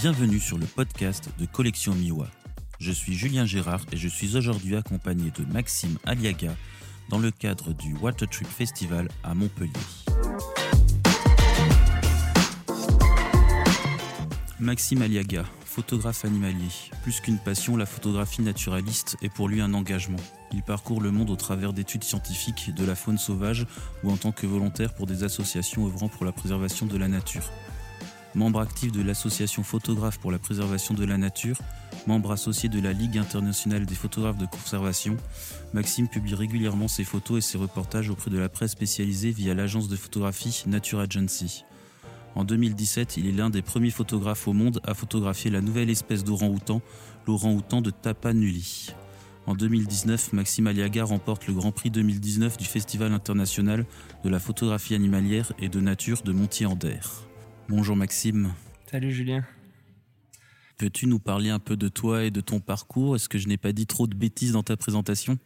Bienvenue sur le podcast de Collection Miwa. Je suis Julien Gérard et je suis aujourd'hui accompagné de Maxime Aliaga dans le cadre du Water Trip Festival à Montpellier. Maxime Aliaga, photographe animalier. Plus qu'une passion, la photographie naturaliste est pour lui un engagement. Il parcourt le monde au travers d'études scientifiques de la faune sauvage ou en tant que volontaire pour des associations œuvrant pour la préservation de la nature. Membre actif de l'association Photographes pour la préservation de la nature, membre associé de la Ligue internationale des photographes de conservation, Maxime publie régulièrement ses photos et ses reportages auprès de la presse spécialisée via l'agence de photographie Nature Agency. En 2017, il est l'un des premiers photographes au monde à photographier la nouvelle espèce d'orang-outan, l'orang-outan de Tapanuli. En 2019, Maxime Aliaga remporte le Grand Prix 2019 du Festival international de la photographie animalière et de nature de Montier-en-Der. Bonjour Maxime. Salut Julien. Peux-tu nous parler un peu de toi et de ton parcours? Est-ce que je n'ai pas dit trop de bêtises dans ta présentation?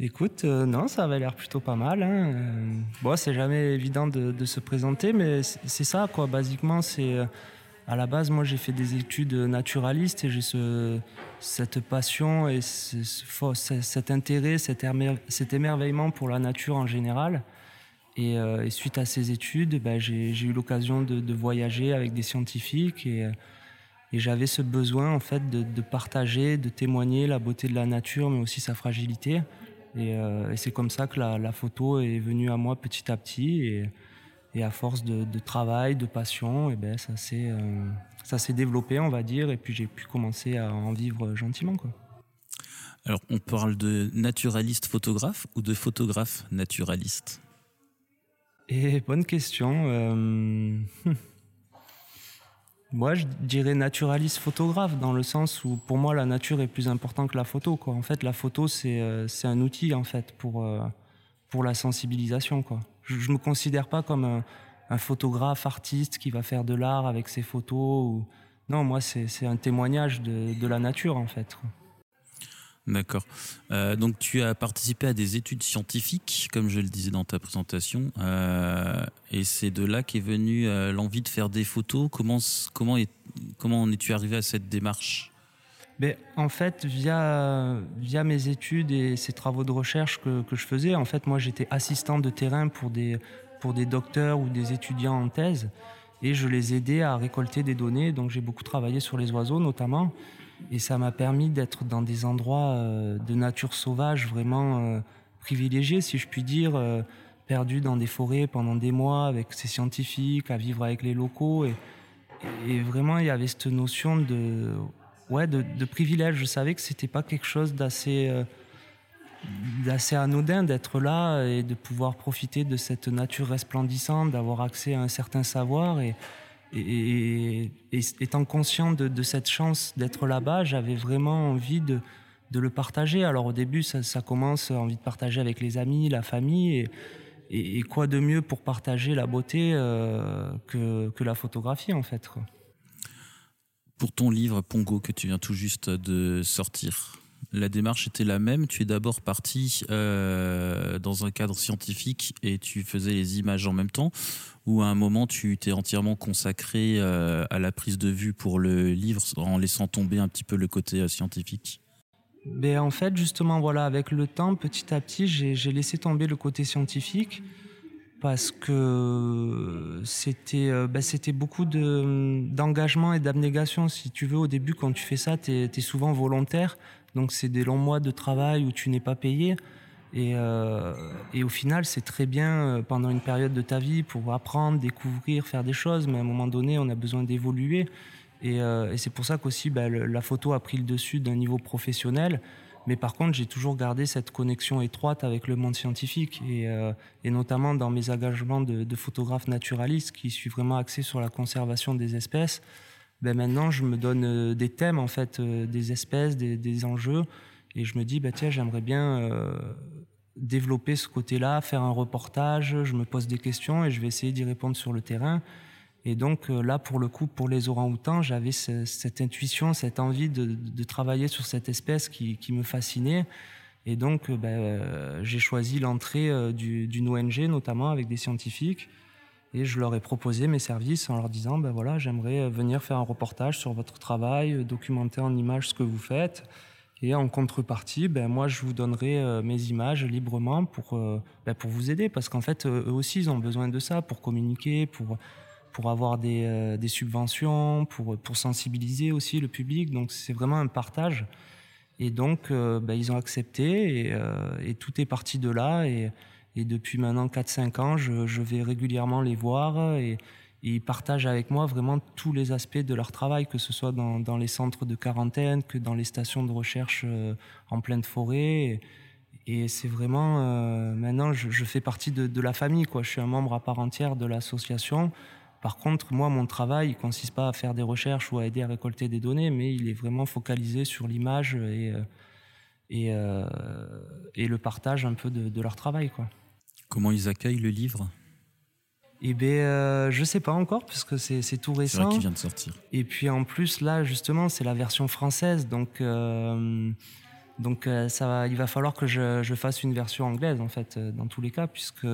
Écoute, euh, non, ça avait l'air plutôt pas mal. Hein. Euh, bon, c'est jamais évident de, se présenter, mais c'est ça, quoi. Basiquement, c'est euh, à la base, moi, j'ai fait des études naturalistes et j'ai ce, cette passion et ce, cet intérêt, cet, émerveillement pour la nature en général. Et, suite à ces études, ben, j'ai eu l'occasion de, voyager avec des scientifiques et, et j'avais ce besoin en fait de, partager, de témoigner la beauté de la nature, mais aussi sa fragilité. Euh, et, c'est comme ça que la, photo est venue à moi petit à petit. Et, à force de, travail, de passion, et ben ça s'est euh, développé, on va dire. Et puis j'ai pu commencer à en vivre gentiment. Alors, on parle de naturaliste photographe ou de photographe naturaliste? Et bonne question. Euh... Moi, je dirais naturaliste photographe, dans le sens où pour moi, la nature est plus importante que la photo. En fait, la photo, c'est euh, un outil en fait, pour, euh, pour la sensibilisation. Je ne me considère pas comme un, photographe, artiste qui va faire de l'art avec ses photos. Non, moi, c'est un témoignage de, de, la nature, en fait. D'accord. Euh, donc tu as participé à des études scientifiques, comme je le disais dans ta présentation, euh, et c'est de là qu'est venue euh, l'envie de faire des photos. Comment comment est, comment en es-tu arrivé à cette démarche? Ben, en fait, via, via mes études et ces travaux de recherche que, que je faisais, en fait, moi j'étais assistant de terrain pour des, pour des docteurs ou des étudiants en thèse et je les aidais à récolter des données. Donc j'ai beaucoup travaillé sur les oiseaux notamment. Et ça m'a permis d'être dans des endroits euh, de nature sauvage vraiment euh, privilégiés, si je puis dire, euh, perdu dans des forêts pendant des mois avec ces scientifiques, à vivre avec les locaux. Et, vraiment, il y avait cette notion de, ouais, de, privilège. Je savais que c'était pas quelque chose d'assez d'assez anodin d'être là et de pouvoir profiter de cette nature resplendissante, d'avoir accès à un certain savoir et, étant conscient de, cette chance d'être là-bas, j'avais vraiment envie de, le partager. Alors au début, ça, commence, envie de partager avec les amis, la famille. Et, quoi de mieux pour partager la beauté euh, que, la photographie, en fait. Pour ton livre Pongo que tu viens tout juste de sortir, la démarche était la même. Tu es d'abord parti euh, dans un cadre scientifique et tu faisais les images en même temps, ou à un moment tu t'es entièrement consacré euh, à la prise de vue pour le livre en laissant tomber un petit peu le côté euh, scientifique? Ben, En fait, justement, voilà, avec le temps, petit à petit, j'ai laissé tomber le côté scientifique parce que c'était ben, c'était beaucoup d'engagement et d'abnégation. Si tu veux, au début, quand tu fais ça, tu es, souvent volontaire. Donc, c'est des longs mois de travail où tu n'es pas payé. Euh, et, au final, c'est très bien euh, pendant une période de ta vie pour apprendre, découvrir, faire des choses, mais à un moment donné, on a besoin d'évoluer. Et, euh, c'est pour ça qu'aussi bah, la photo a pris le dessus d'un niveau professionnel. Mais par contre, j'ai toujours gardé cette connexion étroite avec le monde scientifique et, notamment dans mes engagements de, photographe naturaliste qui suis vraiment axé sur la conservation des espèces. Ben maintenant, je me donne des thèmes en fait, des espèces, des, enjeux et je me dis, bah, tiens, j'aimerais bien euh, développer ce côté-là, faire un reportage, je me pose des questions et je vais essayer d'y répondre sur le terrain. Et donc euh, là, pour le coup, pour les orang-outans, j'avais cette intuition, cette envie de, travailler sur cette espèce qui, me fascinait. Et donc, euh, ben, j'ai choisi l'entrée d'une ONG, notamment avec des scientifiques. Et je leur ai proposé mes services en leur disant, ben voilà, j'aimerais venir faire un reportage sur votre travail, documenter en images ce que vous faites. Et en contrepartie, ben moi, je vous donnerai euh, mes images librement pour, euh, ben pour vous aider. Parce qu'en fait, eux aussi, ils ont besoin de ça pour communiquer, pour, pour avoir des, euh, des subventions, pour, pour sensibiliser aussi le public. Donc, c'est vraiment un partage. Et donc, ben, ils ont accepté et, et, tout est parti de là. Et, et depuis maintenant 4-5 ans, je, je, vais régulièrement les voir et, ils partagent avec moi vraiment tous les aspects de leur travail, que ce soit dans, dans les centres de quarantaine, que dans les stations de recherche euh, en pleine forêt. Et, c'est vraiment, euh, maintenant, je, je, fais partie de, de, la famille, quoi. Je suis un membre à part entière de l'association. Par contre, moi, mon travail, il consiste pas à faire des recherches ou à aider à récolter des données, mais il est vraiment focalisé sur l'image et, euh, et, et, le partage un peu de, de leur travail, quoi. Comment ils accueillent le livre? Eh bien, euh, je sais pas encore, parce que c'est tout récent. C'est vient de sortir. Et puis en plus, là, justement, c'est la version française, donc, euh, donc euh, ça va, il va falloir que je, je, fasse une version anglaise, en fait, euh, dans tous les cas, puisque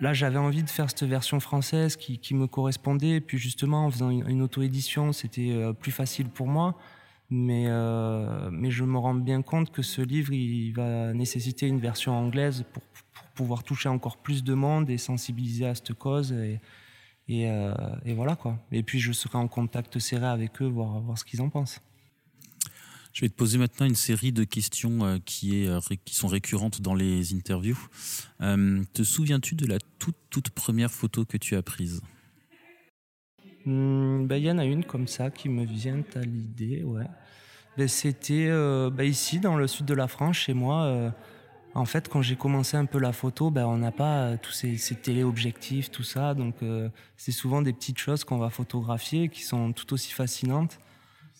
là, j'avais envie de faire cette version française qui, me correspondait, puis justement, en faisant une, auto-édition, c'était euh, plus facile pour moi. Mais, mais je me rends bien compte que ce livre, il va nécessiter une version anglaise pour pouvoir toucher encore plus de monde et sensibiliser à cette cause. Et, et, euh, et voilà quoi. Et puis je serai en contact serré avec eux, voir, voir ce qu'ils en pensent. Je vais te poser maintenant une série de questions euh, qui, est, euh, qui sont récurrentes dans les interviews. Euh, te souviens-tu de la toute, toute première photo que tu as prise? Il mmh, ben, y en a une comme ça qui me vient à l'idée, ouais. Ben, C'était ben, ici, dans le sud de la France, chez moi. En fait, quand j'ai commencé un peu la photo, ben, on n'a pas tous ces, téléobjectifs, tout ça. Donc, c'est souvent des petites choses qu'on va photographier qui sont tout aussi fascinantes.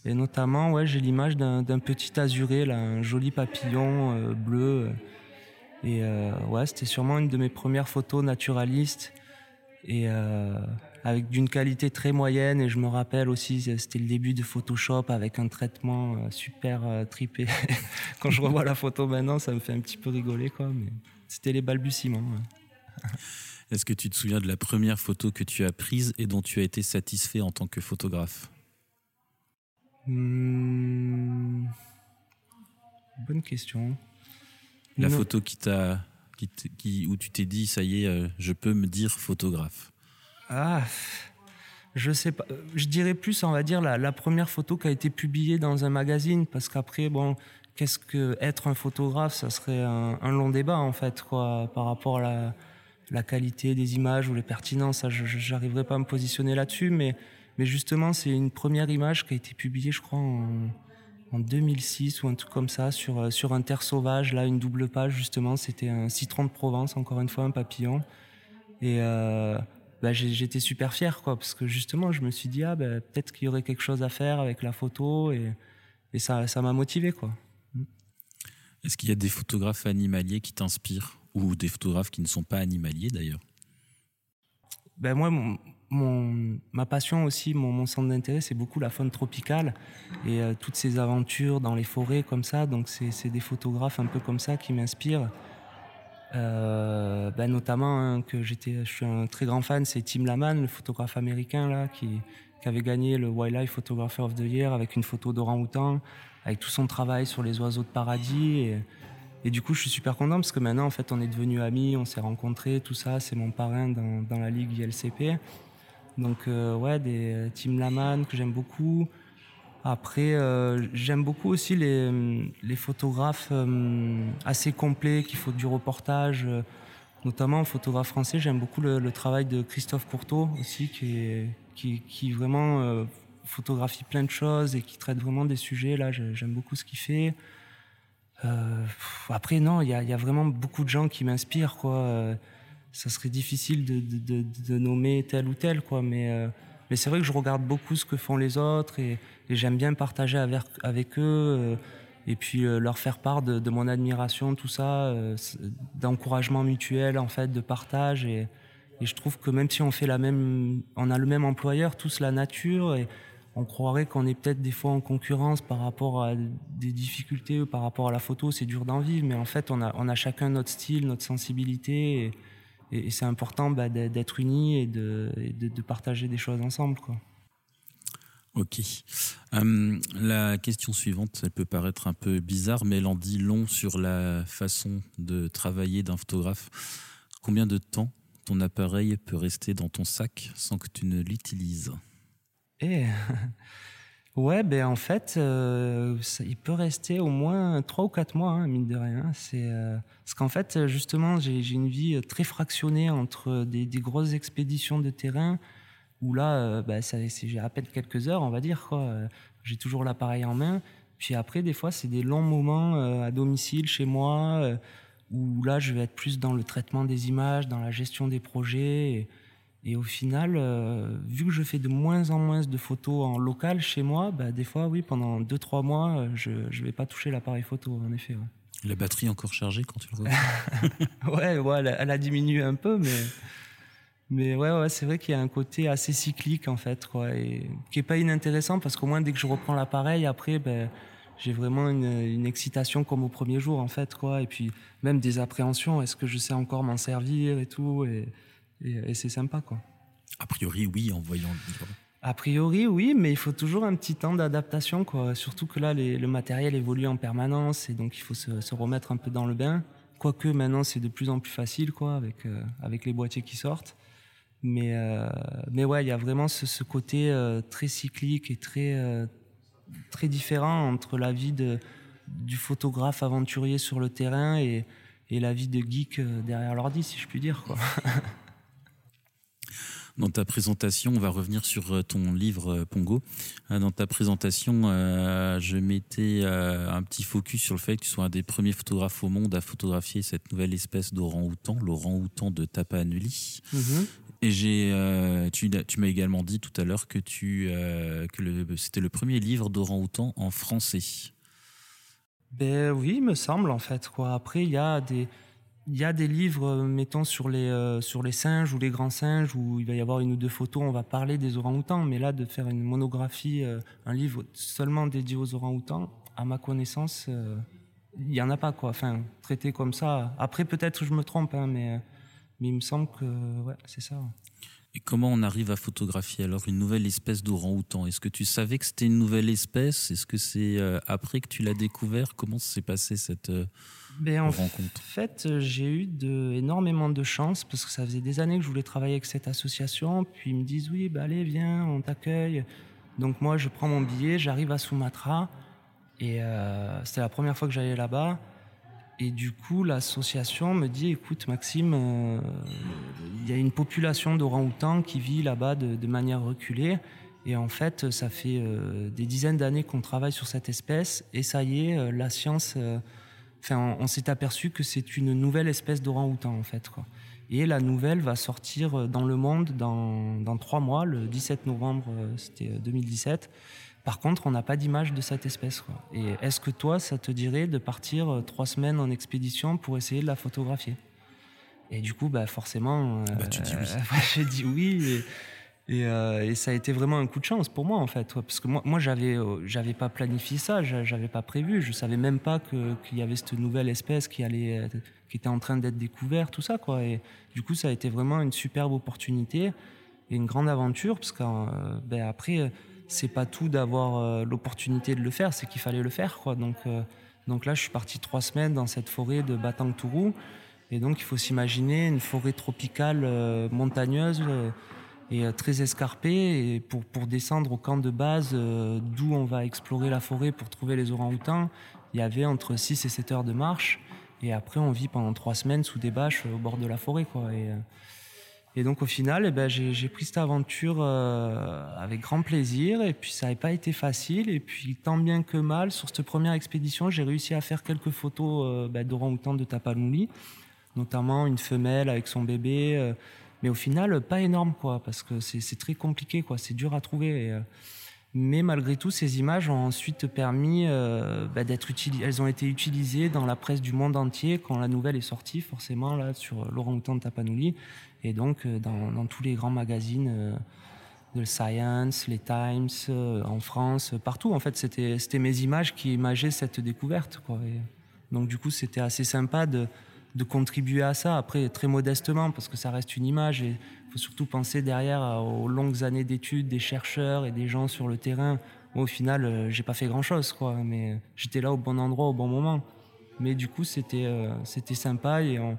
Et notamment, ouais, j'ai l'image d'un petit azuré, là, un joli papillon euh, bleu. Et euh, ouais, c'était sûrement une de mes premières photos naturalistes. Et euh, avec d'une qualité très moyenne. Et je me rappelle aussi, c'était le début de Photoshop avec un traitement super tripé. Quand je revois la photo maintenant, ça me fait un petit peu rigoler, c'était les balbutiements. Est-ce que tu te souviens de la première photo que tu as prise et dont tu as été satisfait en tant que photographe? Mmh... Bonne question. La non. photo qui t'a, qui, qui, où tu t'es dit, ça y est, euh, je peux me dire photographe. Ah, je sais pas. Je dirais plus, on va dire, la, la première photo qui a été publiée dans un magazine, parce qu'après, bon, qu'est-ce que être un photographe Ça serait un, un, long débat, en fait, quoi, par rapport à la, la qualité des images ou les pertinences. Ça, je n'arriverai pas à me positionner là-dessus, mais, mais justement, c'est une première image qui a été publiée, je crois, en, en 2006 ou un truc comme ça, sur, sur un terre sauvage, là, une double page, justement. C'était un citron de Provence, encore une fois, un papillon. Et. Euh, bah, j'étais super fier, quoi, parce que justement, je me suis dit, ah, bah, peut-être qu'il y aurait quelque chose à faire avec la photo, et, et ça m'a motivé, quoi. Est-ce qu'il y a des photographes animaliers qui t'inspirent, ou des photographes qui ne sont pas animaliers d'ailleurs? Ben moi, mon, ma passion aussi, mon, centre d'intérêt, c'est beaucoup la faune tropicale et euh, toutes ces aventures dans les forêts comme ça. Donc c'est des photographes un peu comme ça qui m'inspirent. Euh, ben notamment que je suis un très grand fan, c'est Tim Laman, le photographe américain là, qui, avait gagné le Wildlife Photographer of the Year avec une photo d'orang-outan, avec tout son travail sur les oiseaux de paradis. Et, et, du coup, je suis super content parce que maintenant, en fait, on est devenus amis, on s'est rencontrés, tout ça. C'est mon parrain dans, dans, la ligue ILCP. Donc, euh, ouais, des Tim Laman que j'aime beaucoup. Après, euh, j'aime beaucoup aussi les, les photographes euh, assez complets qui font du reportage, euh, notamment en photographe français. J'aime beaucoup le, travail de Christophe Courteau aussi, qui, qui, vraiment euh, photographie plein de choses et qui traite vraiment des sujets. Là, j'aime beaucoup ce qu'il fait. Euh, après, non, il y a, y a, vraiment beaucoup de gens qui m'inspirent. Quoi. Ça serait difficile de, de, nommer tel ou tel, quoi, mais mais c'est vrai que je regarde beaucoup ce que font les autres et, j'aime bien partager avec, avec eux euh, et puis euh, leur faire part de, mon admiration, tout ça, euh, d'encouragement mutuel en fait, de partage. Et, je trouve que même si on fait la même, on a le même employeur, tous la nature, et on croirait qu'on est peut-être des fois en concurrence par rapport à des difficultés ou par rapport à la photo, c'est dur d'en vivre, mais en fait on a, on a chacun notre style, notre sensibilité. Et, c'est important bah, d'être unis et, de, de, partager des choses ensemble. Quoi. Ok. Hum, la question suivante, elle peut paraître un peu bizarre, mais elle en dit long sur la façon de travailler d'un photographe. Combien de temps ton appareil peut rester dans ton sac sans que tu ne l'utilises? Eh Ouais, ben en fait, euh, il peut rester au moins 3 ou 4 mois, hein, mine de rien. C'est euh, parce qu'en fait, justement, j'ai une vie très fractionnée entre des, grosses expéditions de terrain où là, euh, ben, j'ai à peine quelques heures, on va dire. J'ai toujours l'appareil en main. Puis après, des fois, c'est des longs moments à domicile, chez moi, où là, je vais être plus dans le traitement des images, dans la gestion des projets. Et, et au final, euh, vu que je fais de moins en moins de photos en local chez moi, bah, des fois, oui, pendant 2-3 mois, euh, je ne vais pas toucher l'appareil photo, en effet. La batterie encore chargée quand tu le vois Ouais, ouais elle, a, diminué un peu, mais, mais ouais, ouais c'est vrai qu'il y a un côté assez cyclique, en fait, quoi, et qui n'est pas inintéressant, parce qu'au moins, dès que je reprends l'appareil, après, ben, j'ai vraiment une, excitation comme au premier jour, en fait, quoi, et puis même des appréhensions, est-ce que je sais encore m'en servir et tout, et et, c'est sympa, quoi. A priori, oui, en voyant le livre. A priori, oui, mais il faut toujours un petit temps d'adaptation, quoi. Surtout que là, le matériel évolue en permanence et donc il faut se, remettre un peu dans le bain. Quoique maintenant, c'est de plus en plus facile, quoi, avec, euh, avec les boîtiers qui sortent. Mais, euh, mais ouais, il y a vraiment ce, côté euh, très cyclique et très, très différent entre la vie de, du photographe aventurier sur le terrain et, et la vie de geek derrière l'ordi, si je puis dire, quoi. Dans ta présentation, on va revenir sur euh, ton livre euh, Pongo. Euh, dans ta présentation, je mettais un petit focus sur le fait que tu sois un des premiers photographes au monde à photographier cette nouvelle espèce d'orang-outan, l'orang-outan de Tapanuli. Mm-hmm. Et j'ai, tu, tu m'as également dit tout à l'heure que tu, que c'était le premier livre d'orang-outan en français. Ben oui, il me semble en fait. Quoi. Après, il y a des, il y a des livres, euh, mettons, sur les, euh, sur les singes ou les grands singes, où il va y avoir une ou deux photos, on va parler des orang-outans, mais là, de faire une monographie, euh, un livre seulement dédié aux orang-outans, à ma connaissance, il n'y en a pas, quoi. Enfin, traité comme ça. Après, peut-être je me trompe, hein, mais, mais il me semble que ouais, c'est ça. Et comment on arrive à photographier alors une nouvelle espèce d'orang-outan? Est-ce que tu savais que c'était une nouvelle espèce? Est-ce que c'est après que tu l'as découvert? Comment s'est passé cette ben, en fait, j'ai eu de, énormément de chance parce que ça faisait des années que je voulais travailler avec cette association. Puis ils me disent oui, bah allez, viens, on t'accueille. Donc moi, je prends mon billet, j'arrive à Sumatra et euh, c'était la première fois que j'allais là-bas. Et du coup, l'association me dit écoute, Maxime, euh, il y a une population d'orang-outans qui vit là-bas de, manière reculée. Et en fait, ça fait euh, des dizaines d'années qu'on travaille sur cette espèce. Et ça y est, la science on, s'est aperçu que c'est une nouvelle espèce d'orang-outan en fait. Et la nouvelle va sortir euh, dans le monde dans, trois mois, le 17 novembre, euh, c'était 2017. Euh, Par contre, on n'a pas d'image de cette espèce. Et est-ce que toi, ça te dirait de partir trois semaines en expédition pour essayer de la photographier? Et du coup, bah forcément, bah, tu dis oui. j'ai dit oui. Euh, et, ça a été vraiment un coup de chance pour moi en fait, parce que moi, moi j'avais, euh, j'avais pas planifié ça, j'avais pas prévu, je savais même pas qu'il y avait cette nouvelle espèce qui allait, qui était en train d'être découverte, tout ça quoi. Et du coup, ça a été vraiment une superbe opportunité et une grande aventure, parce qu'après, euh, ben c'est pas tout d'avoir l'opportunité de le faire, c'est qu'il fallait le faire quoi. Donc, donc là, je suis parti trois semaines dans cette forêt de Batang Tourou, et donc il faut s'imaginer une forêt tropicale montagneuse et euh, très escarpé. Et pour, pour descendre au camp de base, euh, d'où on va explorer la forêt pour trouver les orang-outans, il y avait entre 6 et 7 heures de marche. Et après, on vit pendant 3 semaines sous des bâches au bord de la forêt. Et, euh, et donc, au final, eh ben, j'ai pris cette aventure avec grand plaisir. Et puis, ça n'avait pas été facile. Et puis, tant bien que mal, sur cette première expédition, j'ai réussi à faire quelques photos ben, d'orang-outans de Tapanuli, notamment une femelle avec son bébé mais au final, pas énorme, quoi, parce que c'est très compliqué, quoi, c'est dur à trouver. Euh, mais malgré tout, ces images ont ensuite permis euh, bah, d'être utilisées. Elles ont été utilisées dans la presse du monde entier quand la nouvelle est sortie, forcément, là, sur l'orang-outan de Tapanuli, et donc euh, dans, tous les grands magazines de Science, les Times, en France, partout. En fait, c'était mes images qui imageaient cette découverte, quoi. donc, du coup, c'était assez sympa de de contribuer à ça. Après, très modestement, parce que ça reste une image et il faut surtout penser derrière aux longues années d'études des chercheurs et des gens sur le terrain. au final, euh, j'ai pas fait grand chose, quoi, mais j'étais là au bon endroit au bon moment. Mais du coup, c'était euh, c'était sympa et on,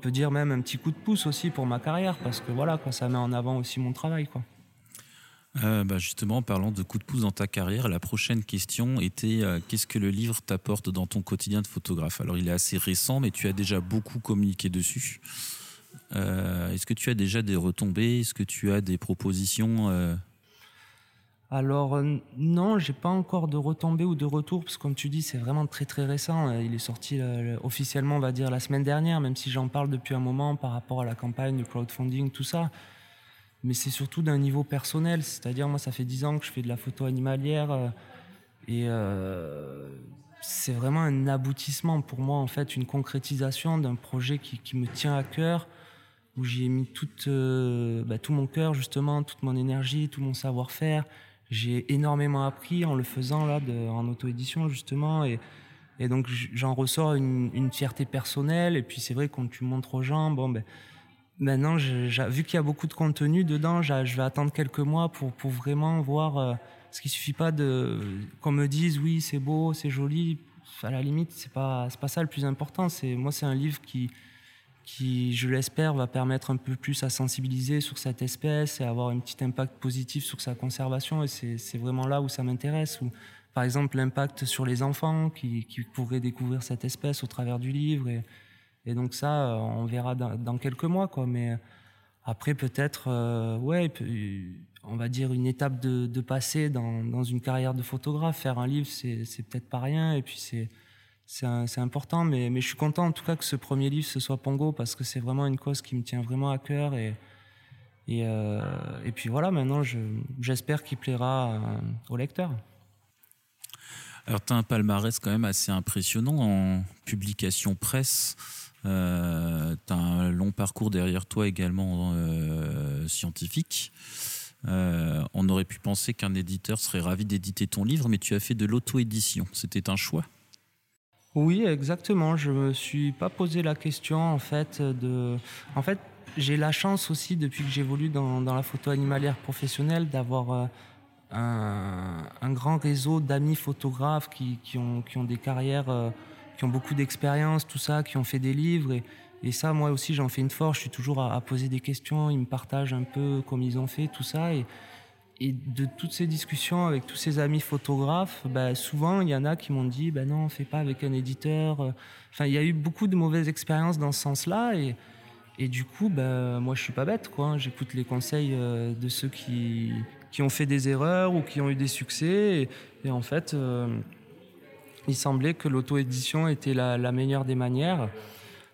peut dire même un petit coup de pouce aussi pour ma carrière parce que voilà, quoi, ça met en avant aussi mon travail, quoi. Euh, bah justement, en parlant de coup de pouce dans ta carrière, la prochaine question était euh, qu'est-ce que le livre t'apporte dans ton quotidien de photographe? Alors, il est assez récent, mais tu as déjà beaucoup communiqué dessus. Euh, est-ce que tu as déjà des retombées? Est-ce que tu as des propositions Alors, non, j'ai pas encore de retombées ou de retours, parce que comme tu dis, c'est vraiment très très récent. Il est sorti officiellement, on va dire, la semaine dernière, même si j'en parle depuis un moment par rapport à la campagne de crowdfunding, tout ça mais c'est surtout d'un niveau personnel. C'est-à-dire, moi, ça fait dix ans que je fais de la photo animalière euh, et euh, c'est vraiment un aboutissement pour moi, en fait, une concrétisation d'un projet qui, qui, me tient à cœur, où j'ai mis toute, euh, bah, tout mon cœur, justement, toute mon énergie, tout mon savoir-faire. J'ai énormément appris en le faisant, là, en auto-édition, justement, et, et donc j'en ressors une, une, fierté personnelle. Et puis, c'est vrai, quand tu montres aux gens, bon, ben Maintenant, vu qu'il y a beaucoup de contenu dedans, je vais attendre quelques mois pour, pour vraiment voir. Euh, ce qui suffit pas de qu'on me dise oui, c'est beau, c'est joli. À la limite, c'est pas pas ça le plus important. C'est moi, c'est un livre qui qui, je l'espère, va permettre un peu plus à sensibiliser sur cette espèce et avoir un petit impact positif sur sa conservation. Et c'est vraiment là où ça m'intéresse. par exemple, l'impact sur les enfants qui, qui pourraient découvrir cette espèce au travers du livre. Et donc ça, euh, on verra dans, quelques mois, quoi. Mais après, peut-être, euh, ouais, on va dire une étape de, de passé dans, dans, une carrière de photographe. Faire un livre, c'est peut-être pas rien. Et puis c'est c'est important, mais, mais je suis content en tout cas que ce premier livre ce soit Pongo parce que c'est vraiment une cause qui me tient vraiment à cœur et et, euh, et puis voilà, maintenant j'espère qu'il plaira au lecteur. Alors, tu as un palmarès quand même assez impressionnant en publication presse. Euh, tu as un long parcours derrière toi également euh, scientifique. Euh, on aurait pu penser qu'un éditeur serait ravi d'éditer ton livre, mais tu as fait de l'auto-édition. C'était un choix Oui, exactement. Je me suis pas posé la question en fait. En fait, j'ai la chance aussi depuis que j'évolue dans, dans, la photo animalière professionnelle d'avoir un, grand réseau d'amis photographes qui, qui, ont, qui, ont, des carrières qui ont beaucoup d'expérience, tout ça, qui ont fait des livres. Et, et ça, moi aussi, j'en fais une force. Je suis toujours à, poser des questions. Ils me partagent un peu comme ils ont fait, tout ça. Et, et de toutes ces discussions avec tous ces amis photographes, bah, souvent, il y en a qui m'ont dit ben non, fais pas avec un éditeur. Enfin, il y a eu beaucoup de mauvaises expériences dans ce sens-là. Et, et du coup, ben moi, je suis pas bête. quoi. J'écoute les conseils euh, de ceux qui, qui ont fait des erreurs ou qui ont eu des succès. Et, en fait, euh, il semblait que l'auto-édition était la, meilleure des manières,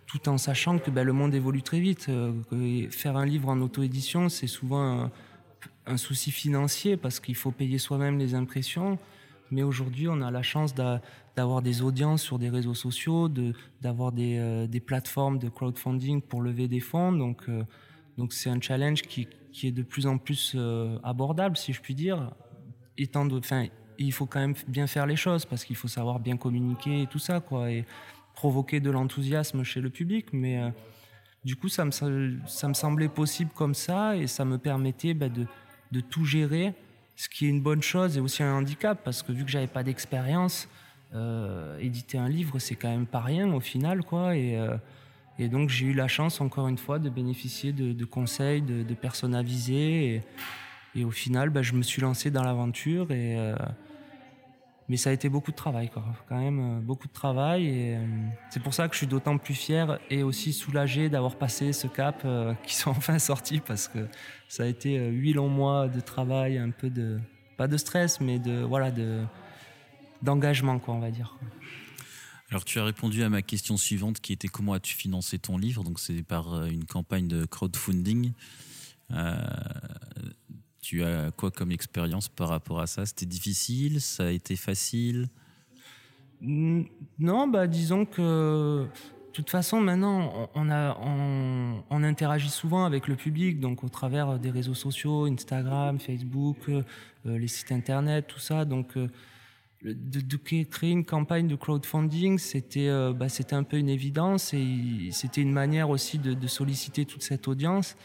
tout en sachant que ben, le monde évolue très vite. Euh, faire un livre en auto-édition, c'est souvent un, souci financier parce qu'il faut payer soi-même les impressions. Mais aujourd'hui, on a la chance d'avoir des audiences sur des réseaux sociaux, d'avoir euh, des, plateformes de crowdfunding pour lever des fonds. Donc, donc c'est un challenge qui, est de plus en plus abordable, si je puis dire. Étant de, il faut quand même bien faire les choses parce qu'il faut savoir bien communiquer et tout ça, quoi, et provoquer de l'enthousiasme chez le public. Mais euh, du coup, ça me, ça me semblait possible comme ça et ça me permettait bah, de, de, tout gérer, ce qui est une bonne chose et aussi un handicap parce que vu que j'avais pas d'expérience, euh, éditer un livre, c'est quand même pas rien au final, quoi. Et, euh, et donc j'ai eu la chance, encore une fois, de bénéficier de, conseils, de, personnes avisées. Et, et au final, bah, je me suis lancé dans l'aventure et mais ça a été beaucoup de travail, quoi. quand même euh, beaucoup de travail. Et euh, c'est pour ça que je suis d'autant plus fier et aussi soulagé d'avoir passé ce cap, euh, qui sont enfin sortis, parce que ça a été huit longs mois de travail, un peu de pas de stress, mais de voilà de d'engagement, quoi, on va dire. Alors tu as répondu à ma question suivante, qui était comment as-tu financé ton livre? Donc c'est par une campagne de crowdfunding. Tu as quoi comme expérience par rapport à ça? C'était difficile? Ça a été facile? Non, bah disons que de toute façon, maintenant, on, a, on, interagit souvent avec le public, donc au travers des réseaux sociaux, Instagram, Facebook, euh, les sites internet, tout ça. Donc, euh, de, créer une campagne de crowdfunding, c'était bah, c'était un peu une évidence et c'était une manière aussi de, solliciter toute cette audience.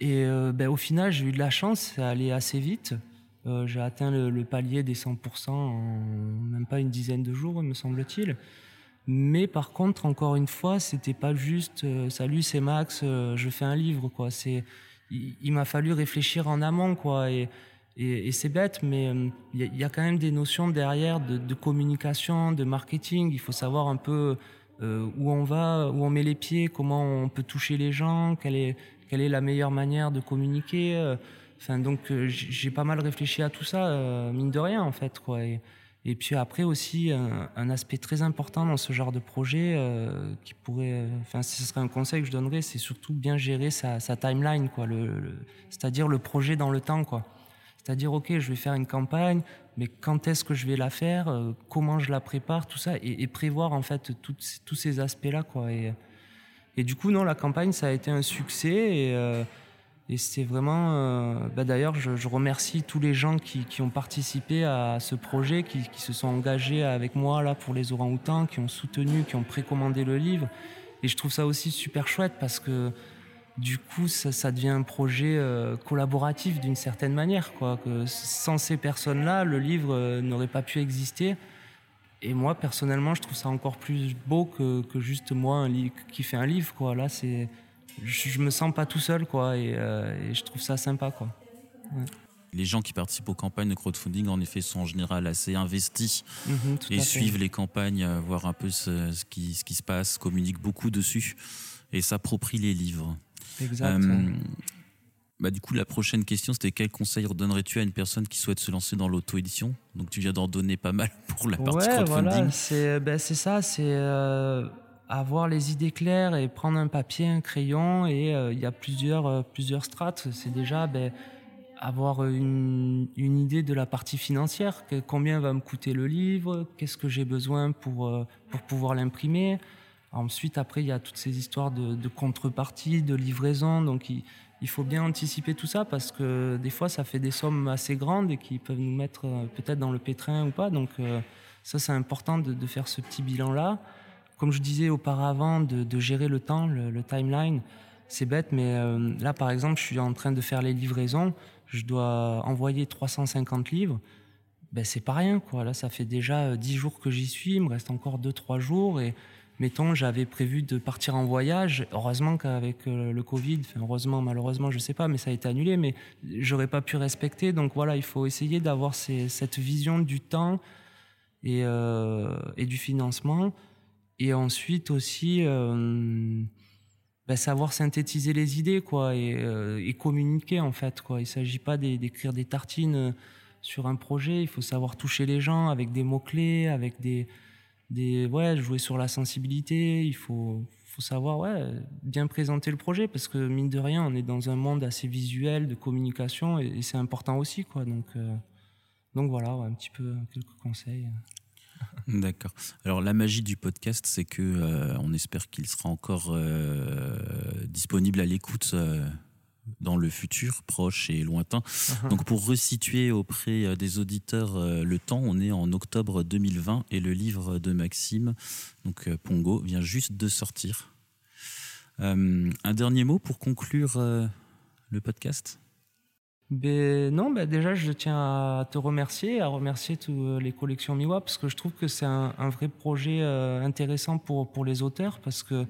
Et bah, au final, j'ai eu de la chance, ça allait assez vite. j'ai atteint le, palier des 100% en même pas une dizaine de jours, me semble-t-il. Mais par contre, encore une fois, c'était pas juste euh, salut, c'est Max, euh, je fais un livre quoi. C'est il, m'a fallu réfléchir en amont quoi et, c'est bête, mais euh, il y, a quand même des notions derrière de, communication, de marketing. Il faut savoir un peu où on va, où on met les pieds, comment on peut toucher les gens, quelle est la meilleure manière de communiquer. Enfin donc j'ai pas mal réfléchi à tout ça, mine de rien en fait. Et puis après aussi, un, aspect très important dans ce genre de projet, euh, qui pourrait, enfin, ce serait un conseil que je donnerais, c'est surtout bien gérer sa, timeline, c'est-à-dire le projet dans le temps. C'est-à-dire, ok, je vais faire une campagne, mais quand est-ce que je vais la faire, euh, comment je la prépare, tout ça, et, prévoir en fait tous ces aspects-là, quoi. Et, du coup, non, la campagne, ça a été un succès. Et, euh, c'est vraiment. Euh, bah D'ailleurs, je, remercie tous les gens qui, qui, ont participé à ce projet, qui, qui, se sont engagés avec moi là pour les orang-outans, qui ont soutenu, qui ont précommandé le livre. Et je trouve ça aussi super chouette parce que du coup, ça, ça devient un projet euh, collaboratif d'une certaine manière. Quoi. Que sans ces personnes-là, le livre euh, n'aurait pas pu exister. Et moi, personnellement, je trouve ça encore plus beau que, que juste moi un qui fait un livre. Quoi. Là, c'est je, me sens pas tout seul, quoi, euh, et, je trouve ça sympa, quoi. Les gens qui participent aux campagnes de crowdfunding, en effet, sont en général assez investis mhm, et suivent les campagnes, euh, voir un peu ce, qui, ce qui se passe, communiquent beaucoup dessus et s'approprient les livres. Exact. Euh, bah, du coup, la prochaine question, c'était quel conseil redonnerais-tu à une personne qui souhaite se lancer dans l'auto-édition? Donc, tu viens d'en donner pas mal pour la partie ouais, crowdfunding. Voilà, c'est ben, ça, c'est avoir les idées claires et prendre un papier, un crayon et euh, il y a plusieurs euh, plusieurs strates. C'est déjà ben, avoir une, une, idée de la partie financière, combien va me coûter le livre, qu'est-ce que j'ai besoin pour euh, pour pouvoir l'imprimer. Ensuite, après, il y a toutes ces histoires de, de contrepartie, de livraison. Donc, il, faut bien anticiper tout ça parce que des fois, ça fait des sommes assez grandes et qui peuvent nous mettre peut-être dans le pétrin ou pas. Donc, ça, c'est important de, faire ce petit bilan-là comme je disais auparavant, de, gérer le temps, le, timeline, c'est bête, mais euh, là, par exemple, je suis en train de faire les livraisons, je dois envoyer 350 livres. Ben, c'est pas rien, quoi. Là, ça fait déjà 10 euh, jours que j'y suis, il me reste encore 2-3 jours. Et mettons, j'avais prévu de partir en voyage. Heureusement qu'avec euh, le Covid, heureusement, malheureusement, je sais pas, mais ça a été annulé, mais j'aurais pas pu respecter. Donc voilà, il faut essayer d'avoir cette vision du temps et, et du financement et ensuite aussi euh, bah, savoir synthétiser les idées quoi et, euh, communiquer en fait quoi il s'agit pas d'écrire des tartines euh, sur un projet il faut savoir toucher les gens avec des mots clés avec des des ouais jouer sur la sensibilité il faut faut savoir ouais bien présenter le projet parce que mine de rien on est dans un monde assez visuel de communication et, c'est important aussi quoi donc donc voilà un petit peu quelques conseils D'accord. Alors la magie du podcast, c'est que euh, on espère qu'il sera encore euh, disponible à l'écoute euh, dans le futur proche et lointain. Uh-huh. Donc pour resituer auprès des auditeurs le temps, on est en octobre 2020 et le livre de Maxime, donc Pongo, vient juste de sortir. un dernier mot pour conclure le podcast? Ben, non, ben déjà, je tiens à te remercier, à remercier tous euh, les collections Miwa, parce que je trouve que c'est un, vrai projet euh, intéressant pour, pour les auteurs, parce que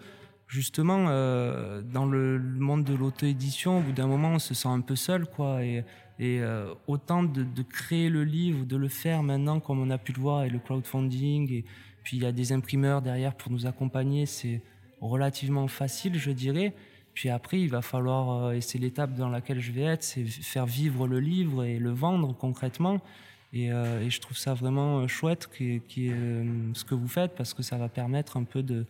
justement, euh, dans le monde de l'auto-édition, au bout d'un moment, on se sent un peu seul, quoi. Et, et autant de, créer le livre, de le faire maintenant, comme on a pu le voir, et le crowdfunding, et puis il y a des imprimeurs derrière pour nous accompagner, c'est relativement facile, je dirais. Puis après, il va falloir, euh, et c'est l'étape dans laquelle je vais être, c'est faire vivre le livre et le vendre concrètement. Et, euh, je trouve ça vraiment euh, chouette ce que vous faites parce que ça va permettre un peu de,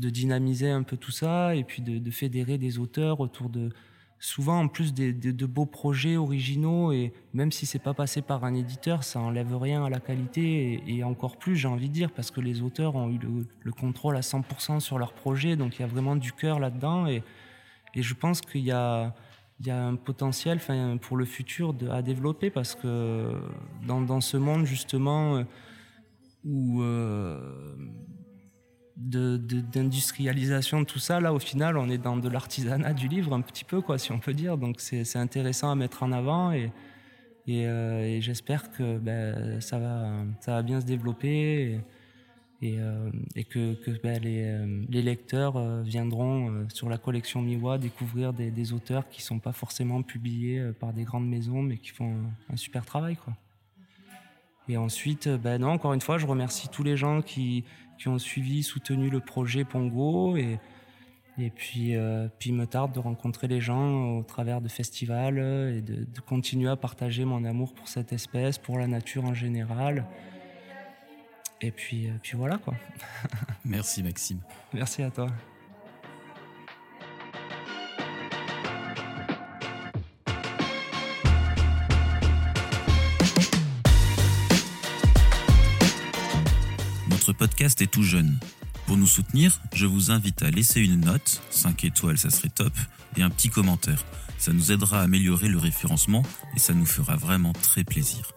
de dynamiser un peu tout ça et puis de, fédérer des auteurs autour de souvent en plus des, de beaux projets originaux et même si c'est pas passé par un éditeur, ça enlève rien à la qualité et, encore plus, j'ai envie de dire, parce que les auteurs ont eu le, le contrôle à 100% sur leur projet, donc il y a vraiment du cœur là-dedans et je pense qu'il y a, un potentiel pour le futur de, à développer parce que dans, dans ce monde justement où d'industrialisation de, tout ça, là au final on est dans de l'artisanat du livre un petit peu quoi si on peut dire donc c'est intéressant à mettre en avant et, et, euh, j'espère que ben, ça, va, ça va bien se développer et, euh, et que, que ben, les, euh, les, lecteurs viendront sur la collection Miwa découvrir des, auteurs qui sont pas forcément publiés par des grandes maisons mais qui font un, un super travail quoi. Et ensuite, ben non, encore une fois, je remercie tous les gens qui, qui ont suivi, soutenu le projet Pongo. Et, et puis, euh, puis, il me tarde de rencontrer les gens au travers de festivals et de, de, continuer à partager mon amour pour cette espèce, pour la nature en général. Et puis, euh, puis voilà quoi. Merci Maxime. Merci à toi. Podcast est tout jeune. Pour nous soutenir, je vous invite à laisser une note, 5 étoiles ça serait top, et un petit commentaire. Ça nous aidera à améliorer le référencement et ça nous fera vraiment très plaisir.